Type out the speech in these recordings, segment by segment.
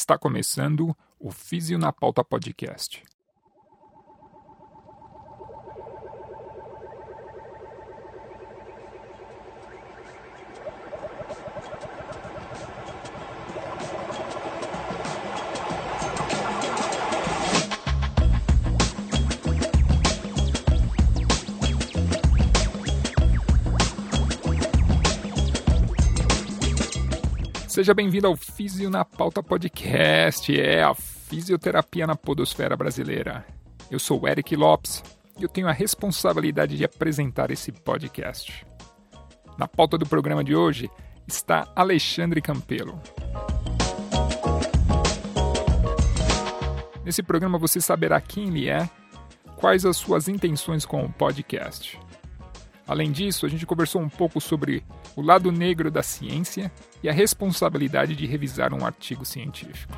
Está começando o Físio na Pauta Podcast. Seja bem-vindo ao Físio na Pauta Podcast, é a fisioterapia na podosfera brasileira. Eu sou Eric Lopes e eu tenho a responsabilidade de apresentar esse podcast. Na pauta do programa de hoje está Alexandre Campelo. Nesse programa você saberá quem ele é, quais as suas intenções com o podcast. Além disso, a gente conversou um pouco sobre o lado negro da ciência e a responsabilidade de revisar um artigo científico.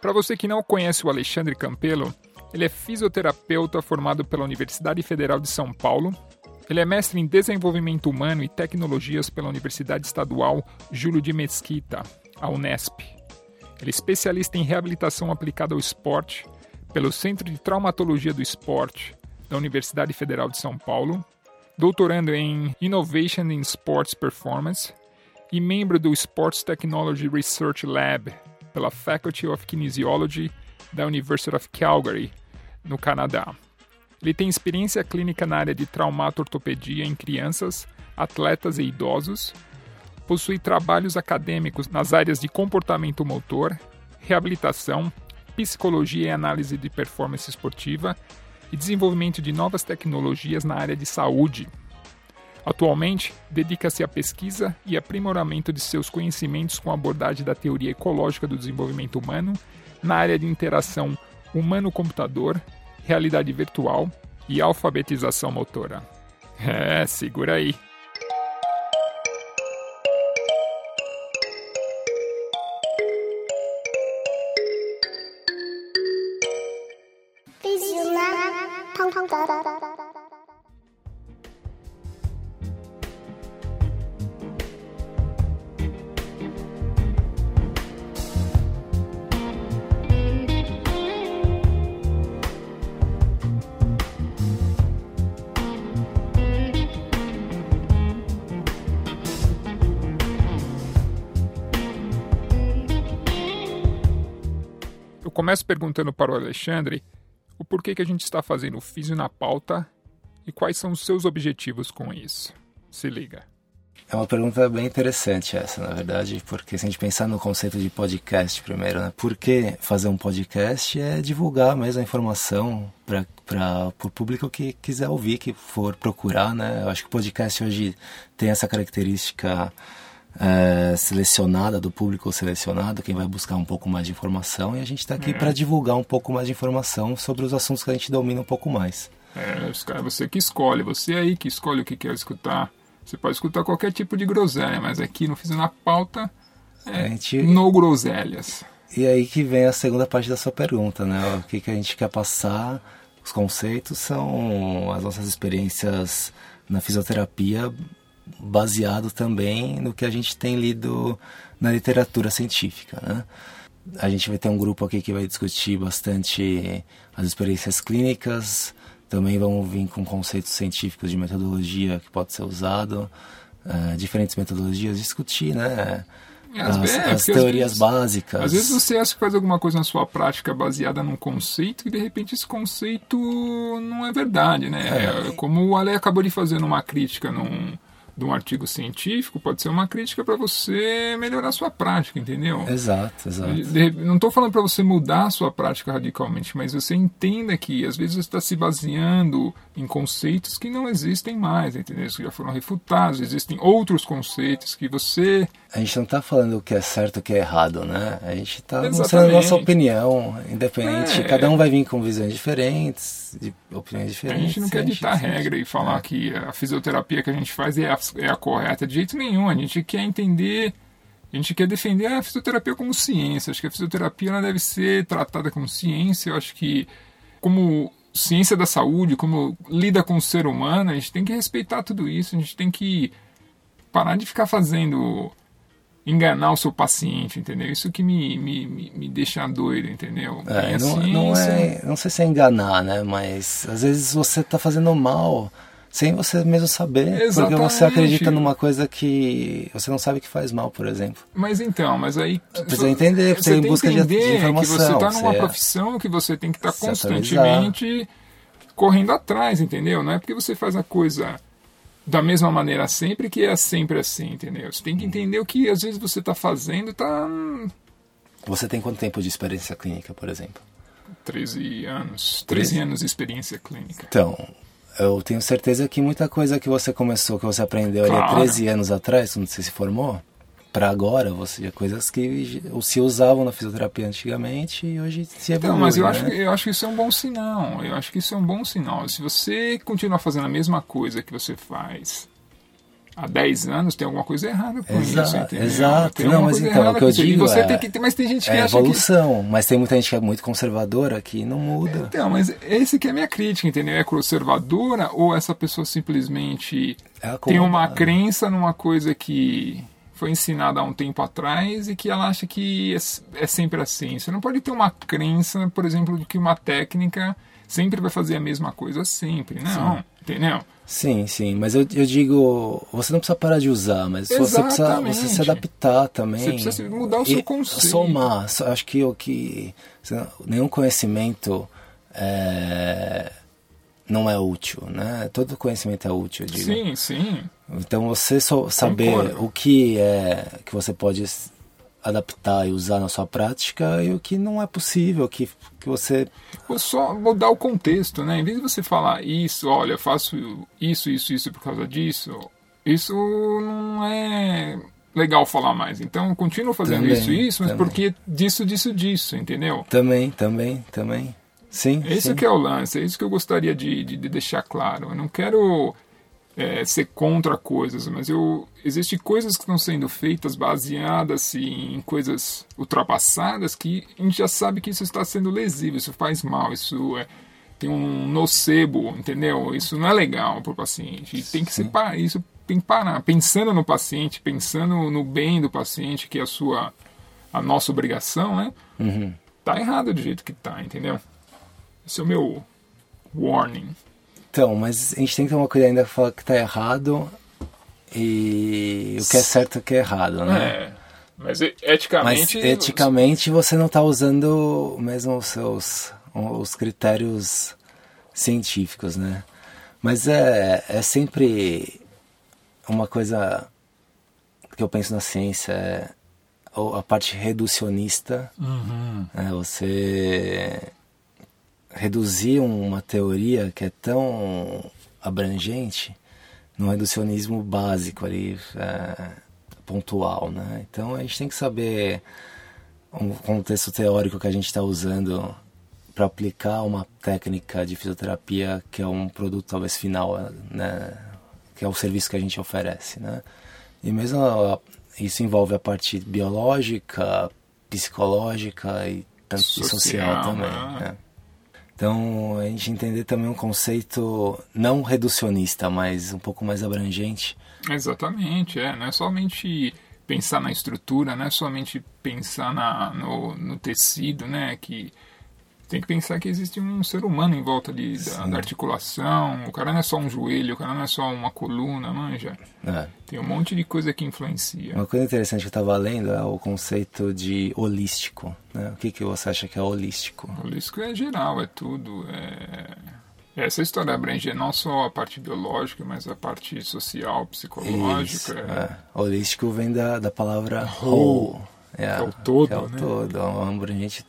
Para você que não conhece o Alexandre Campelo, ele é fisioterapeuta formado pela Universidade Federal de São Paulo. Ele é mestre em desenvolvimento humano e tecnologias pela Universidade Estadual Júlio de Mesquita, a Unesp. Ele é especialista em reabilitação aplicada ao esporte pelo Centro de Traumatologia do Esporte da Universidade Federal de São Paulo, doutorando em Innovation in Sports Performance e membro do Sports Technology Research Lab pela Faculty of Kinesiology da University of Calgary, no Canadá. Ele tem experiência clínica na área de traumatortopedia em crianças, atletas e idosos possui trabalhos acadêmicos nas áreas de comportamento motor, reabilitação, psicologia e análise de performance esportiva e desenvolvimento de novas tecnologias na área de saúde. Atualmente, dedica-se à pesquisa e aprimoramento de seus conhecimentos com a abordagem da teoria ecológica do desenvolvimento humano na área de interação humano-computador, realidade virtual e alfabetização motora. É, segura aí. Começo perguntando para o Alexandre o porquê que a gente está fazendo o Físio na pauta e quais são os seus objetivos com isso. Se liga. É uma pergunta bem interessante essa, na verdade, porque se a gente pensar no conceito de podcast primeiro, né? Por que fazer um podcast é divulgar mesmo a informação para o público que quiser ouvir, que for procurar, né? Eu acho que o podcast hoje tem essa característica é, selecionada, do público selecionado, quem vai buscar um pouco mais de informação, e a gente está aqui é. para divulgar um pouco mais de informação sobre os assuntos que a gente domina um pouco mais. É, você que escolhe, você aí que escolhe o que quer escutar. Você pode escutar qualquer tipo de groselha, mas aqui no Fiz na Pauta é gente... no groselhas. E aí que vem a segunda parte da sua pergunta, né? O que, que a gente quer passar, os conceitos são as nossas experiências na fisioterapia baseado também no que a gente tem lido na literatura científica. Né? A gente vai ter um grupo aqui que vai discutir bastante as experiências clínicas, também vamos vir com conceitos científicos de metodologia que pode ser usado, uh, diferentes metodologias, discutir, né? As, as, as teorias vezes, básicas. Às vezes você acha que faz alguma coisa na sua prática baseada num conceito e de repente esse conceito não é verdade, né? É. Como o Ale acabou de fazer numa crítica num, de um artigo científico pode ser uma crítica para você melhorar a sua prática, entendeu? Exato, exato. não estou falando para você mudar a sua prática radicalmente, mas você entenda que às vezes você está se baseando em conceitos que não existem mais, entendeu? Que já foram refutados, existem outros conceitos que você. A gente não está falando o que é certo e o que é errado, né? A gente está mostrando a nossa opinião independente. É, Cada um vai vir com visões diferentes, de opiniões diferentes. A gente não quer ditar regra e falar é. que a fisioterapia que a gente faz é a é a correta de jeito nenhum. A gente quer entender, a gente quer defender a fisioterapia como ciência. Acho que a fisioterapia ela deve ser tratada como ciência. Eu acho que como ciência da saúde, como lida com o ser humano, a gente tem que respeitar tudo isso, a gente tem que parar de ficar fazendo enganar o seu paciente, entendeu? Isso que me, me, me, me deixa doido, entendeu? É, não, não, é, não sei se é enganar, né? Mas às vezes você está fazendo mal sem você mesmo saber, Exatamente. porque você acredita numa coisa que você não sabe que faz mal, por exemplo. Mas então, mas aí precisa entender, você tem busca de, de informação. Que você está numa profissão que você tem que estar tá constantemente correndo atrás, entendeu? Não é porque você faz a coisa da mesma maneira sempre que é sempre assim, entendeu? Você tem que entender o que às vezes você está fazendo, tá. Você tem quanto tempo de experiência clínica, por exemplo? 13 anos. 13, 13 anos de experiência clínica. Então, eu tenho certeza que muita coisa que você começou, que você aprendeu claro. ali 13 anos atrás, quando você se formou, para agora, você coisas que se usavam na fisioterapia antigamente e hoje se evolui. Não, mas eu, né? acho, eu acho que isso é um bom sinal. Eu acho que isso é um bom sinal. Se você continuar fazendo a mesma coisa que você faz há 10 anos, tem alguma coisa errada com exato, isso, entendeu? Exato. Tem não, mas então, o que eu digo você é, tem que, mas tem gente que é acha evolução, que... mas tem muita gente que é muito conservadora que não muda. Então, mas esse que é a minha crítica, entendeu? É conservadora ou essa pessoa simplesmente é tem uma crença numa coisa que foi ensinada há um tempo atrás e que ela acha que é, é sempre assim. Você não pode ter uma crença, por exemplo, de que uma técnica sempre vai fazer a mesma coisa sempre. Não, sim. entendeu? Sim, sim, mas eu, eu digo, você não precisa parar de usar, mas você precisa você se adaptar também. Você precisa mudar o seu conceito. Somar, acho que o que nenhum conhecimento é, não é útil, né? Todo conhecimento é útil, eu digo. Sim, sim. Então você só saber Concordo. o que é que você pode adaptar e usar na sua prática e o que não é possível, que, que você... Ou só mudar o contexto, né? Em vez de você falar isso, olha, faço isso, isso, isso por causa disso, isso não é legal falar mais. Então, continuo fazendo também, isso, isso, mas também. porque disso, disso, disso, entendeu? Também, também, também. Sim, Esse sim. que é o lance, é isso que eu gostaria de, de, de deixar claro. Eu não quero é, ser contra coisas, mas eu existem coisas que estão sendo feitas baseadas em coisas ultrapassadas que a gente já sabe que isso está sendo lesivo, isso faz mal, isso é, tem um nocebo, entendeu? Isso não é legal para o paciente. E tem que ser isso tem que parar, pensando no paciente, pensando no bem do paciente, que é a sua a nossa obrigação, né? Uhum. Tá errado do jeito que tá, entendeu? Esse é o meu warning. Então, mas a gente tem que tomar cuidado ainda falar que tá errado e o que é certo é que é errado, né? É. Mas eticamente. Mas eticamente você não está usando mesmo os seus os critérios científicos, né? Mas é, é sempre uma coisa que eu penso na ciência é a parte reducionista. Uhum. É você reduzir uma teoria que é tão abrangente num reducionismo básico ali, é, pontual, né? Então a gente tem que saber o contexto teórico que a gente está usando para aplicar uma técnica de fisioterapia que é um produto talvez final, né? Que é o serviço que a gente oferece, né? E mesmo isso envolve a parte biológica, psicológica e, social, e social também, né? né? Então, a gente entender também um conceito não reducionista, mas um pouco mais abrangente. Exatamente, é. Não é somente pensar na estrutura, não é somente pensar na, no, no tecido, né? Que tem que pensar que existe um ser humano em volta de, da, da, articulação. O cara não é só um joelho, o cara não é só uma coluna, manja. É. Tem um monte de coisa que influencia. Uma coisa interessante que eu estava lendo é o conceito de holístico. Né? O que, que você acha que é holístico? Holístico é geral, é tudo. É... Essa história abrange não só a parte biológica, mas a parte social, psicológica. Isso, é... É. Holístico vem da, da palavra whole. É, é o todo, é o né? todo, é um abrangente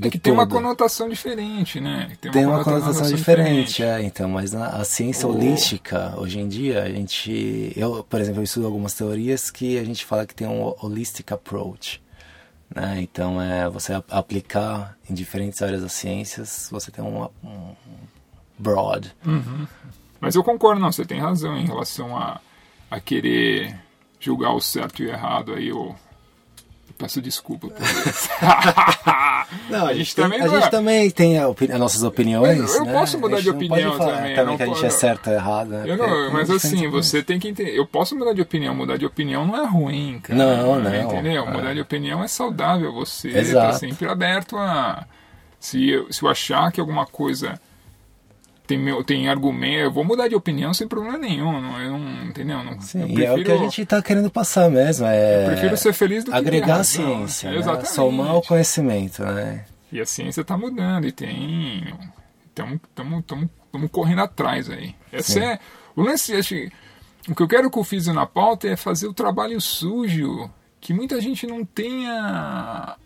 é que tem uma conotação diferente, né? Tem uma, tem uma conotação, conotação diferente, diferente, é, então, mas na, a ciência oh. holística, hoje em dia, a gente, eu, por exemplo, eu estudo algumas teorias que a gente fala que tem um holistic approach, né? Então, é você aplicar em diferentes áreas das ciências, você tem um, um broad. Uhum. Mas eu concordo, não, você tem razão em relação a, a querer julgar o certo e o errado aí, o Peço desculpa por isso. não, a, gente, também, a gente também tem a opini as nossas opiniões. Eu, eu né? posso mudar de opinião falar, também. também que a gente é certo ou errado. Né? Eu não, mas assim, você tem que entender. Eu posso mudar de opinião. Mudar de opinião não é ruim, cara. Não, não. Entendeu? Mudar de opinião é saudável. Você Exato. tá sempre aberto a. Se eu, se eu achar que alguma coisa tem, meu, tem argumento, eu vou mudar de opinião sem problema nenhum. Não, eu não, entendeu? Não, Sim, prefiro, e é o que a gente está querendo passar mesmo. É eu prefiro ser feliz do que agregar a ciência, né? Exatamente. somar o conhecimento, né? E a ciência está mudando e tem. Estamos correndo atrás aí. Essa é. O lance. Acho, o que eu quero que o Físio na pauta é fazer o trabalho sujo, que muita gente não tenha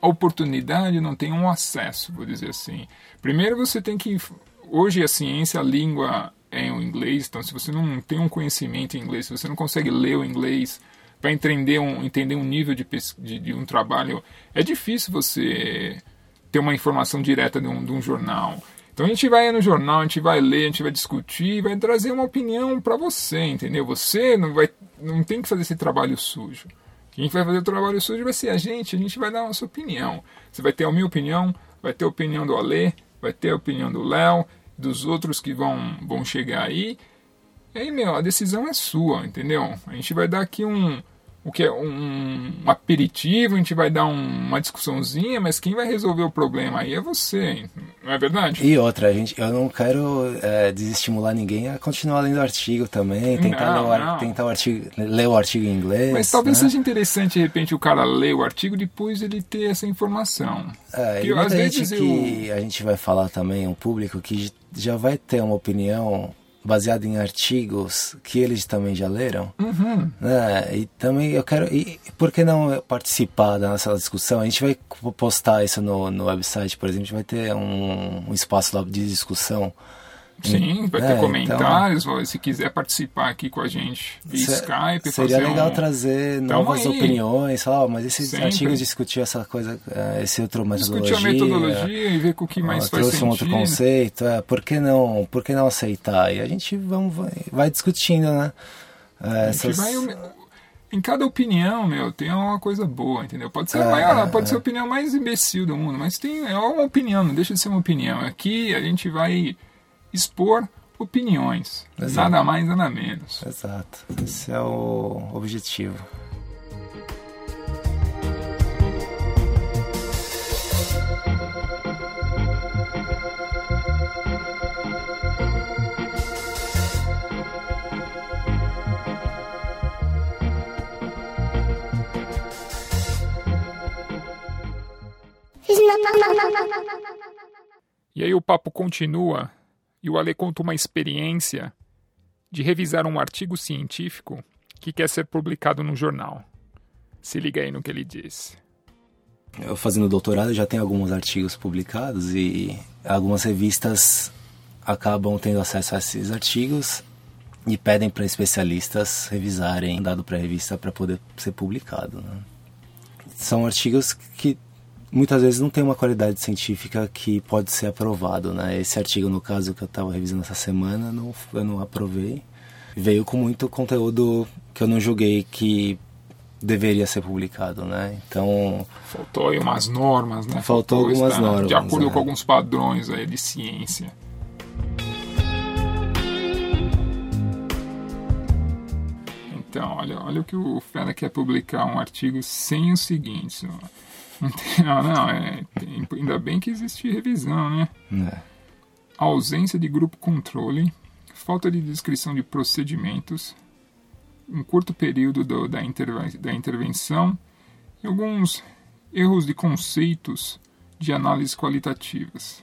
a oportunidade, não tem um acesso, vou dizer assim. Primeiro você tem que. Hoje a ciência, a língua é o inglês, então se você não tem um conhecimento em inglês, se você não consegue ler o inglês para entender um, entender um nível de, de, de, um trabalho, é difícil você ter uma informação direta de um, de um jornal. Então a gente vai no jornal, a gente vai ler, a gente vai discutir, vai trazer uma opinião para você, entendeu? Você não vai, não tem que fazer esse trabalho sujo. Quem vai fazer o trabalho sujo vai ser a gente, a gente vai dar a nossa opinião. Você vai ter a minha opinião, vai ter a opinião do Alê, vai ter a opinião do Léo, dos outros que vão, vão chegar aí. E aí, meu, a decisão é sua, entendeu? A gente vai dar aqui um, o que é um, um aperitivo, a gente vai dar um, uma discussãozinha, mas quem vai resolver o problema aí é você, não é verdade? E outra, gente, eu não quero é, desestimular ninguém a continuar lendo o artigo também, tentar, não, ler. O, tentar o artigo, ler o artigo em inglês. Mas talvez né? seja interessante, de repente, o cara ler o artigo depois ele ter essa informação. É, e às vezes que eu... a gente vai falar também, um público que já vai ter uma opinião baseado em artigos que eles também já leram. Uhum. Né? E também eu quero. E por que não participar da nossa discussão? A gente vai postar isso no, no website, por exemplo, a gente vai ter um, um espaço lá de discussão. Sim, vai É, ter então- comentários. Se quiser participar aqui com a gente via Se- Skype, Seria legal um... trazer Tamo novas aí. opiniões, falar, mas esses Sempre. artigos essa coisa, eh, esse outro metodologia. discutir a metodologia e ver com o que mais faz trouxe sentido. um outro conceito, é, por que não, por que não aceitar? E a gente vamos, vai, vai discutindo, né? Eh, A gente essas- vai- em cada opinião, meu, tem uma coisa boa, entendeu? Pode ser, É, maior, pode é. ser a opinião mais imbecil do mundo, mas tem é uma opinião, não deixa de ser uma opinião. Aqui a gente vai expor opiniões, Exato. nada mais, nada menos. Exato, esse é o objetivo. E aí o papo continua e o Ale conta uma experiência de revisar um artigo científico que quer ser publicado no jornal. Se liga aí no que ele diz. Eu fazendo doutorado já tenho alguns artigos publicados e algumas revistas acabam tendo acesso a esses artigos e pedem para especialistas revisarem dado para a revista para poder ser publicado. né? São artigos que muitas vezes não tem uma qualidade científica que pode ser aprovado. Né? Esse artigo, no caso, que eu estava revisando essa semana, não, eu não aprovei. Veio com muito conteúdo que eu não julguei que deveria ser publicado, né? Então, Faltou aí umas normas, né? Faltou algumas estar normas, De acordo é. com alguns padrões aí de ciência. Então, olha, olha o que o Fera quer publicar um artigo sem o seguinte. ó. Não, tem, não, não é, tem- ainda bem que existe revisão, né? né? ausência de grupo controle, falta de descrição de procedimentos, um curto período do- da, interve- da intervenção e alguns erros de conceitos de análise qualitativas.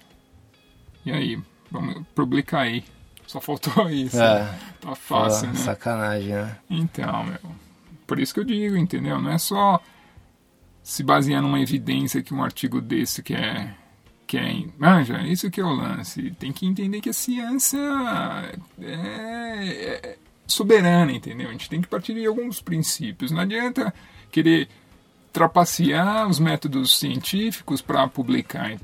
E aí, vamos publicar aí. Só faltou isso. É, Tá fácil, pô, né? sacanagem, né? Então, meu. Por isso que eu digo, entendeu? Não é só se basear numa evidência que um artigo desse que é. Que é manja, isso que é o lance. Tem que entender que a ciência é, é soberana, entendeu? A gente tem que partir de alguns princípios. Não adianta querer trapacear os métodos científicos para publicar.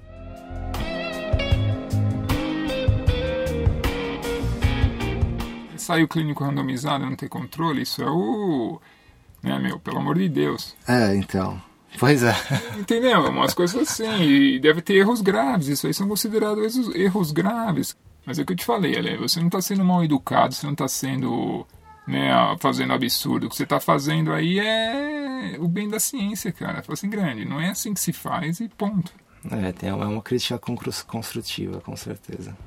Ensaio clínico randomizado não ter controle, isso é o. Né, meu, pelo amor de Deus. É, então. Pois é. Entendeu? Umas coisas assim. E deve ter erros graves. Isso aí são considerados erros graves. Mas é o que eu te falei, Ale, você não está sendo mal educado, você não está sendo. Né, fazendo absurdo. O que você está fazendo aí é o bem da ciência, cara. Fala assim, grande. Não é assim que se faz e ponto. É, tem uma, é uma crítica construtiva, com certeza.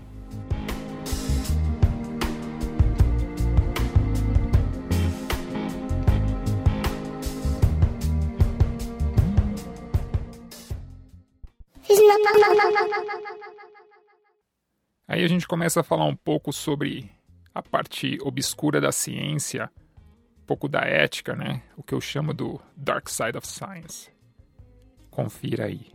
Aí a gente começa a falar um pouco sobre a parte obscura da ciência, um pouco da ética, né? O que eu chamo do Dark Side of Science. Confira aí.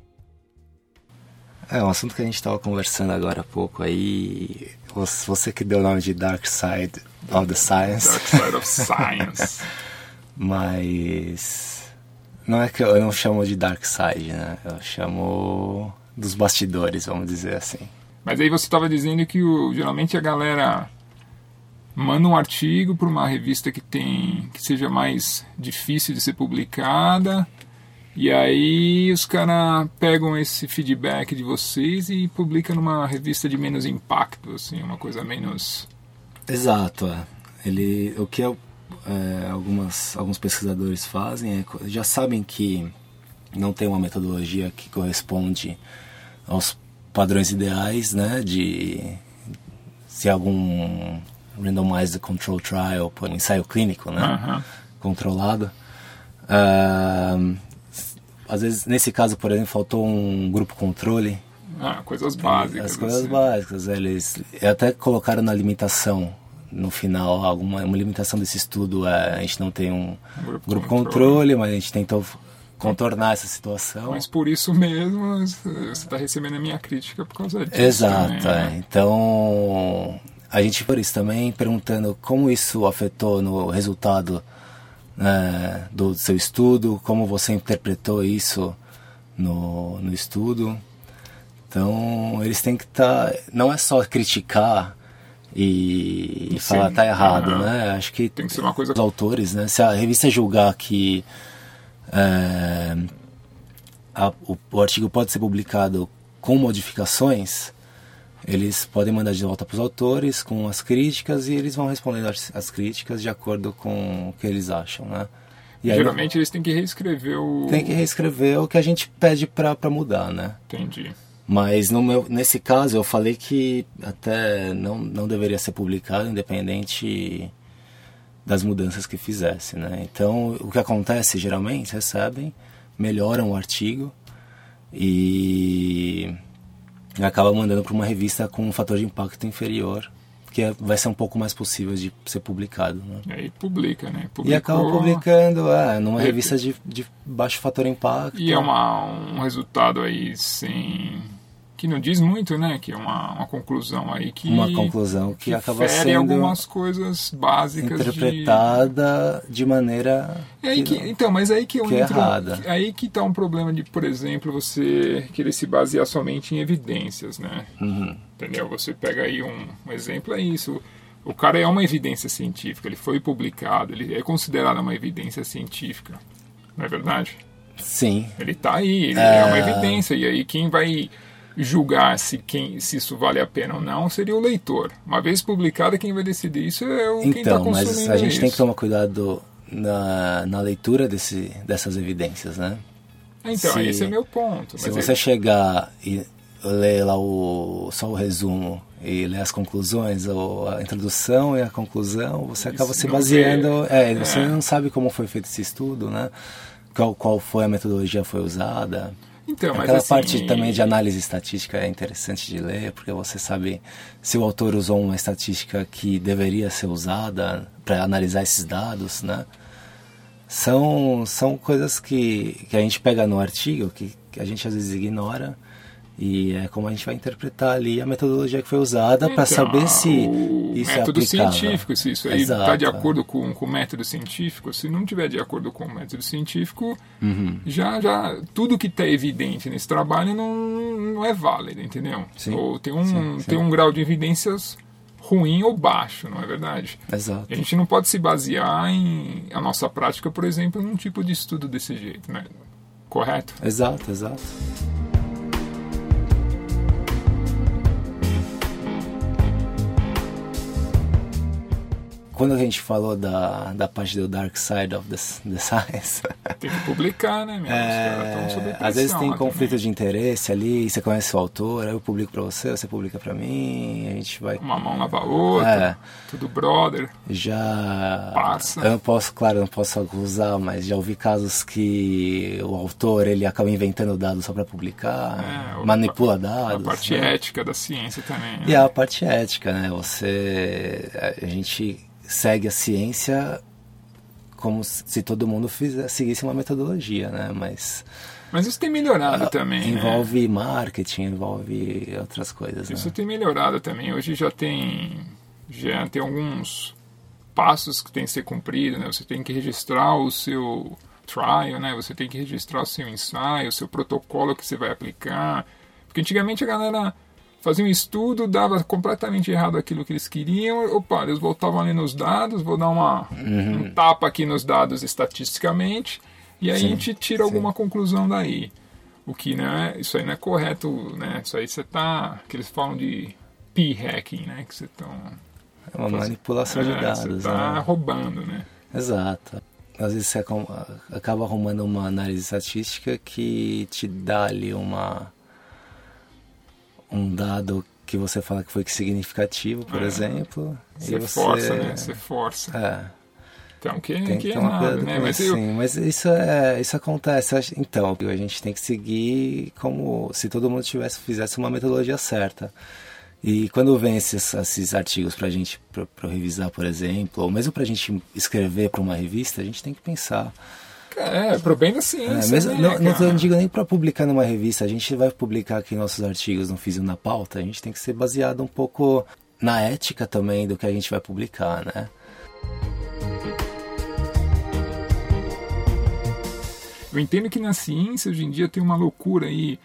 É um assunto que a gente estava conversando agora há pouco aí. Você que deu o nome de Dark Side of the Science. Dark Side of Science. Mas não é que eu não chamo de Dark Side, né? Eu chamo dos bastidores, vamos dizer assim. Mas aí você estava dizendo que o, geralmente a galera manda um artigo para uma revista que tem que seja mais difícil de ser publicada e aí os caras pegam esse feedback de vocês e publicam numa revista de menos impacto, assim, uma coisa menos. Exato, é. Ele, o que é, é, algumas, alguns pesquisadores fazem é já sabem que não tem uma metodologia que corresponde aos padrões ideais, né, de se algum randomized control trial, um ensaio clínico, né, controlado. Uh, às vezes, nesse caso, por exemplo, faltou um grupo controle. Ah, coisas básicas. As coisas assim. básicas, eles até colocaram na limitação no final alguma uma limitação desse estudo é, a gente não tem um Grupo grupo controle. controle, mas a gente tentou contornar essa situação. Mas por isso mesmo você está recebendo a minha crítica por causa disso. Exato, né? é. Então, a gente por isso também perguntando como isso afetou no resultado né, do seu estudo, como você interpretou isso no, no estudo. Então, eles têm que estar. não é só criticar e, e falar tá errado, né? Acho que, Tem que ser uma coisa- os autores, né? Se a revista julgar que é, a- o, o artigo pode ser publicado com modificações, eles podem mandar de volta para os autores com as críticas e eles vão respondendo as, as críticas de acordo com o que eles acham, né? E aí Geralmente eles têm que reescrever o. tem que reescrever o que a gente pede para mudar, né? Entendi. Mas no meu, nesse caso eu falei que até não, não deveria ser publicado independente das mudanças que fizesse, né? Então o que acontece geralmente recebem, melhoram o artigo e acaba mandando para uma revista com um fator de impacto inferior, que é- vai ser um pouco mais possível de ser publicado, né? E aí publica, né? E Publicou, acaba publicando é, numa revista de, de baixo fator impacto. E é uma, um resultado aí sem. Que não diz muito, né? Que é uma, uma conclusão aí que. uma conclusão que, que acaba sendo algumas coisas básicas de- interpretada de, maneira É aí que, não- então, mas aí que eu que é entro, errada. aí que tá um problema de, por exemplo, você querer se basear somente em evidências, né? Uhum. Entendeu? Você pega aí um, um exemplo, é isso. O cara é uma evidência científica, ele foi publicado, ele é considerado uma evidência científica. Não é verdade? Sim, Ele tá aí, ele é, É. uma evidência. E aí quem vai julgar se, quem, se isso vale a pena ou não seria o leitor. Uma vez publicado, quem vai decidir isso é o quem está então, consumindo mas a gente isso. tem que tomar cuidado na, na leitura desse, dessas evidências, né? Então, se- esse é meu ponto. Se você é- chegar e ler lá o, só o resumo e ler as conclusões, ou a introdução e a conclusão, você Isso acaba se baseando. vê. É, você É. não sabe como foi feito esse estudo, né? Qual, qual foi a metodologia que foi usada. Então, Aquela assim, parte também de análise estatística é interessante de ler, porque você sabe se o autor usou uma estatística que deveria ser usada para analisar esses dados, né? São, são coisas que, que a gente pega no artigo, que, que a gente às vezes ignora, e é como a gente vai interpretar ali a metodologia que foi usada para Então, saber se isso é método aplicável. científico, se isso aí está de é. acordo com, com o método científico, se não tiver de acordo com o método científico, Uhum. já, já tudo que está evidente nesse trabalho não, não é válido, entendeu? Sim, Ou tem um, sim, sim. tem um grau de evidências ruim ou baixo, não é verdade? Exato. A gente não pode se basear em a nossa prática, por exemplo, num tipo de estudo desse jeito, né? Correto? Exato, exato. Quando a gente falou da, da parte do Dark Side of the, the Science. Tem que publicar, né, meu? É, às vezes tem conflito também. de interesse ali, você conhece o autor, aí eu publico pra você, você publica pra mim, a gente vai. Uma mão lava a outra, é, tudo brother. Já. Passa. Eu não posso, claro, eu não posso acusar, mas já ouvi casos que o autor ele acaba inventando dados só pra publicar, é, manipula dados. A parte né? ética da ciência também. Né? E a parte ética, né? Você. A gente segue a ciência como se todo mundo fizesse, seguisse uma metodologia, né? Mas mas isso tem melhorado uh, também. Né? Envolve né? marketing, envolve outras coisas. Isso né? tem melhorado também. Hoje já tem já tem alguns passos que tem que ser cumprido, né? Você tem que registrar o seu trial, né? Você tem que registrar o seu ensaio, o seu protocolo que você vai aplicar. Porque antigamente a galera fazia um estudo, dava completamente errado aquilo que eles queriam, opa, eles voltavam ali nos dados, vou dar uma, uhum. um tapa aqui nos dados estatisticamente, e aí sim, a gente tira sim. alguma conclusão daí. O que né, isso aí não é correto, né? Isso aí você tá. que eles falam de p-hacking, né? Que você estão. É uma manipulação é, de dados. Você tá né? roubando, né? Exato. Às vezes você acaba arrumando uma análise estatística que te dá ali uma um dado que você fala que foi significativo, por é. exemplo. Você, você força, né? Você força. É. Então, que, tem que, que tomar cuidado né? Mas, eu... sim, mas isso, é, isso acontece. Então, a gente tem que seguir como se todo mundo tivesse fizesse uma metodologia certa. E quando vem esses, esses artigos para a gente para revisar, por exemplo, ou mesmo para a gente escrever para uma revista, a gente tem que pensar é, pro bem da ciência. É, mesmo, né, não, não digo nem para publicar numa revista, a gente vai publicar aqui nossos artigos no Físio na Pauta, a gente tem que ser baseado um pouco na ética também do que a gente vai publicar, né? Eu entendo que na ciência hoje em dia tem uma loucura aí,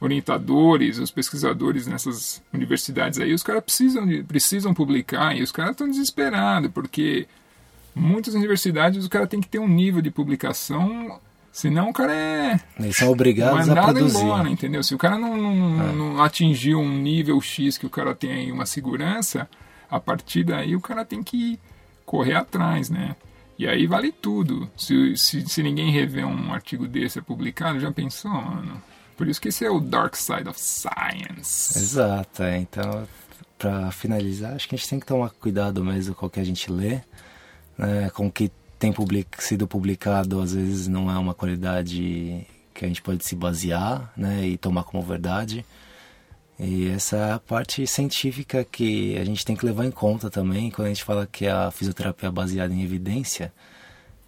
orientadores, os pesquisadores nessas universidades aí, os caras precisam, precisam publicar e os caras estão desesperados, porque muitas universidades o cara tem que ter um nível de publicação Senão o cara é. Eles são obrigados a produzir. embora, entendeu? Se o cara não, não, é. não, atingiu um nível X que o cara tem aí uma segurança, a partir daí o cara tem que correr atrás, né? E aí vale tudo. Se, se, se ninguém rever um artigo desse é publicado, já pensou, mano? Por isso que esse é o Dark Side of Science. Exato, é. Então, para finalizar, acho que a gente tem que tomar cuidado mesmo com o que a gente lê né, com o que tem public, sido publicado, às vezes não é uma qualidade que a gente pode se basear né, e tomar como verdade. E essa é a parte científica que a gente tem que levar em conta também quando a gente fala que a fisioterapia é baseada em evidência.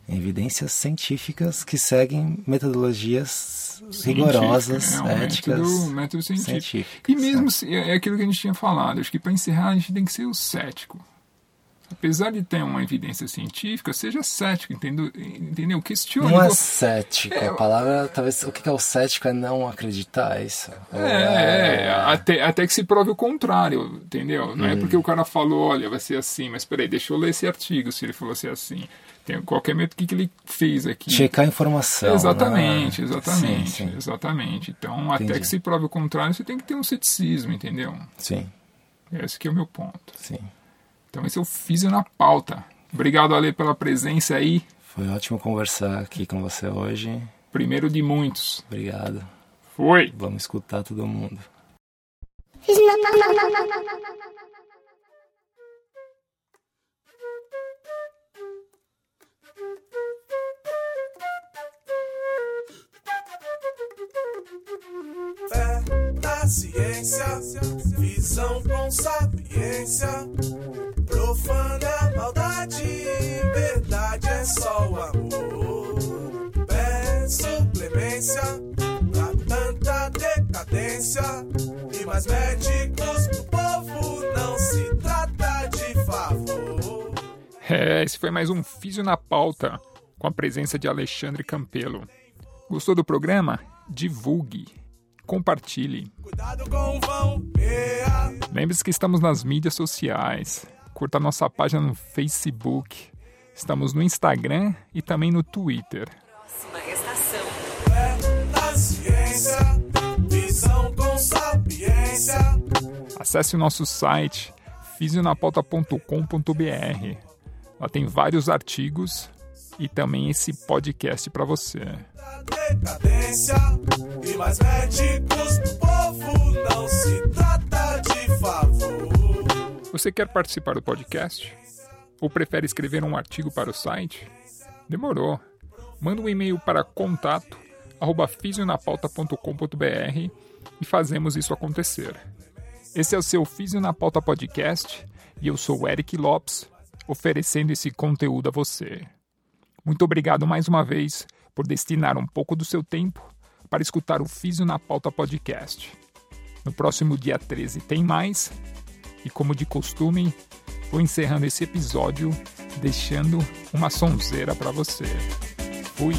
Evidências científicas que seguem metodologias rigorosas, é éticas. Método, método científico. E mesmo é. é aquilo que a gente tinha falado, acho que para encerrar a gente tem que ser o cético apesar de ter uma evidência científica, seja cético, entendeu? entendeu? Questione. Não é cético, é, a palavra, talvez, o que é o cético é não acreditar, é isso? É, é, é... Até, até que se prove o contrário, entendeu? Não hum. é porque o cara falou, olha, vai ser assim, mas peraí, deixa eu ler esse artigo, se ele falou ser assim. Tem qualquer medo, o que, que ele fez aqui? Checar a informação. Exatamente, né? exatamente, sim, sim. exatamente. Então, Entendi. até que se prove o contrário, você tem que ter um ceticismo, entendeu? Sim. Esse que é o meu ponto. Sim. Então esse eu fiz na pauta. Obrigado, Ale, pela presença aí. Foi ótimo conversar aqui com você hoje. Primeiro de muitos. Obrigado. Foi. Vamos escutar todo mundo. Ciência, visão com sapiência profana maldade, verdade é só o amor. Peço clemência pra tanta decadência e mais médicos pro povo, não se trata de favor. É, esse foi mais um Físio na Pauta, com a presença de Alexandre Campelo. Gostou do programa? Divulgue compartilhe. Lembre-se que estamos nas mídias sociais. Curta nossa página no Facebook. Estamos no Instagram e também no Twitter. Próxima estação. Acesse o nosso site fisionapauta.com.br. Lá tem vários artigos e também esse podcast para você. Decadência e mais médicos do povo não se trata de favor. Você quer participar do podcast? Ou prefere escrever um artigo para o site? Demorou. Manda um e-mail para contato arroba fisionapauta.com.br e fazemos isso acontecer. Esse é o seu Físio na Pauta Podcast e eu sou Eric Lopes, oferecendo esse conteúdo a você. Muito obrigado mais uma vez por destinar um pouco do seu tempo para escutar o Físio na Pauta Podcast. No próximo dia 13 tem mais, e como de costume, vou encerrando esse episódio deixando uma sonzeira para você. Fui!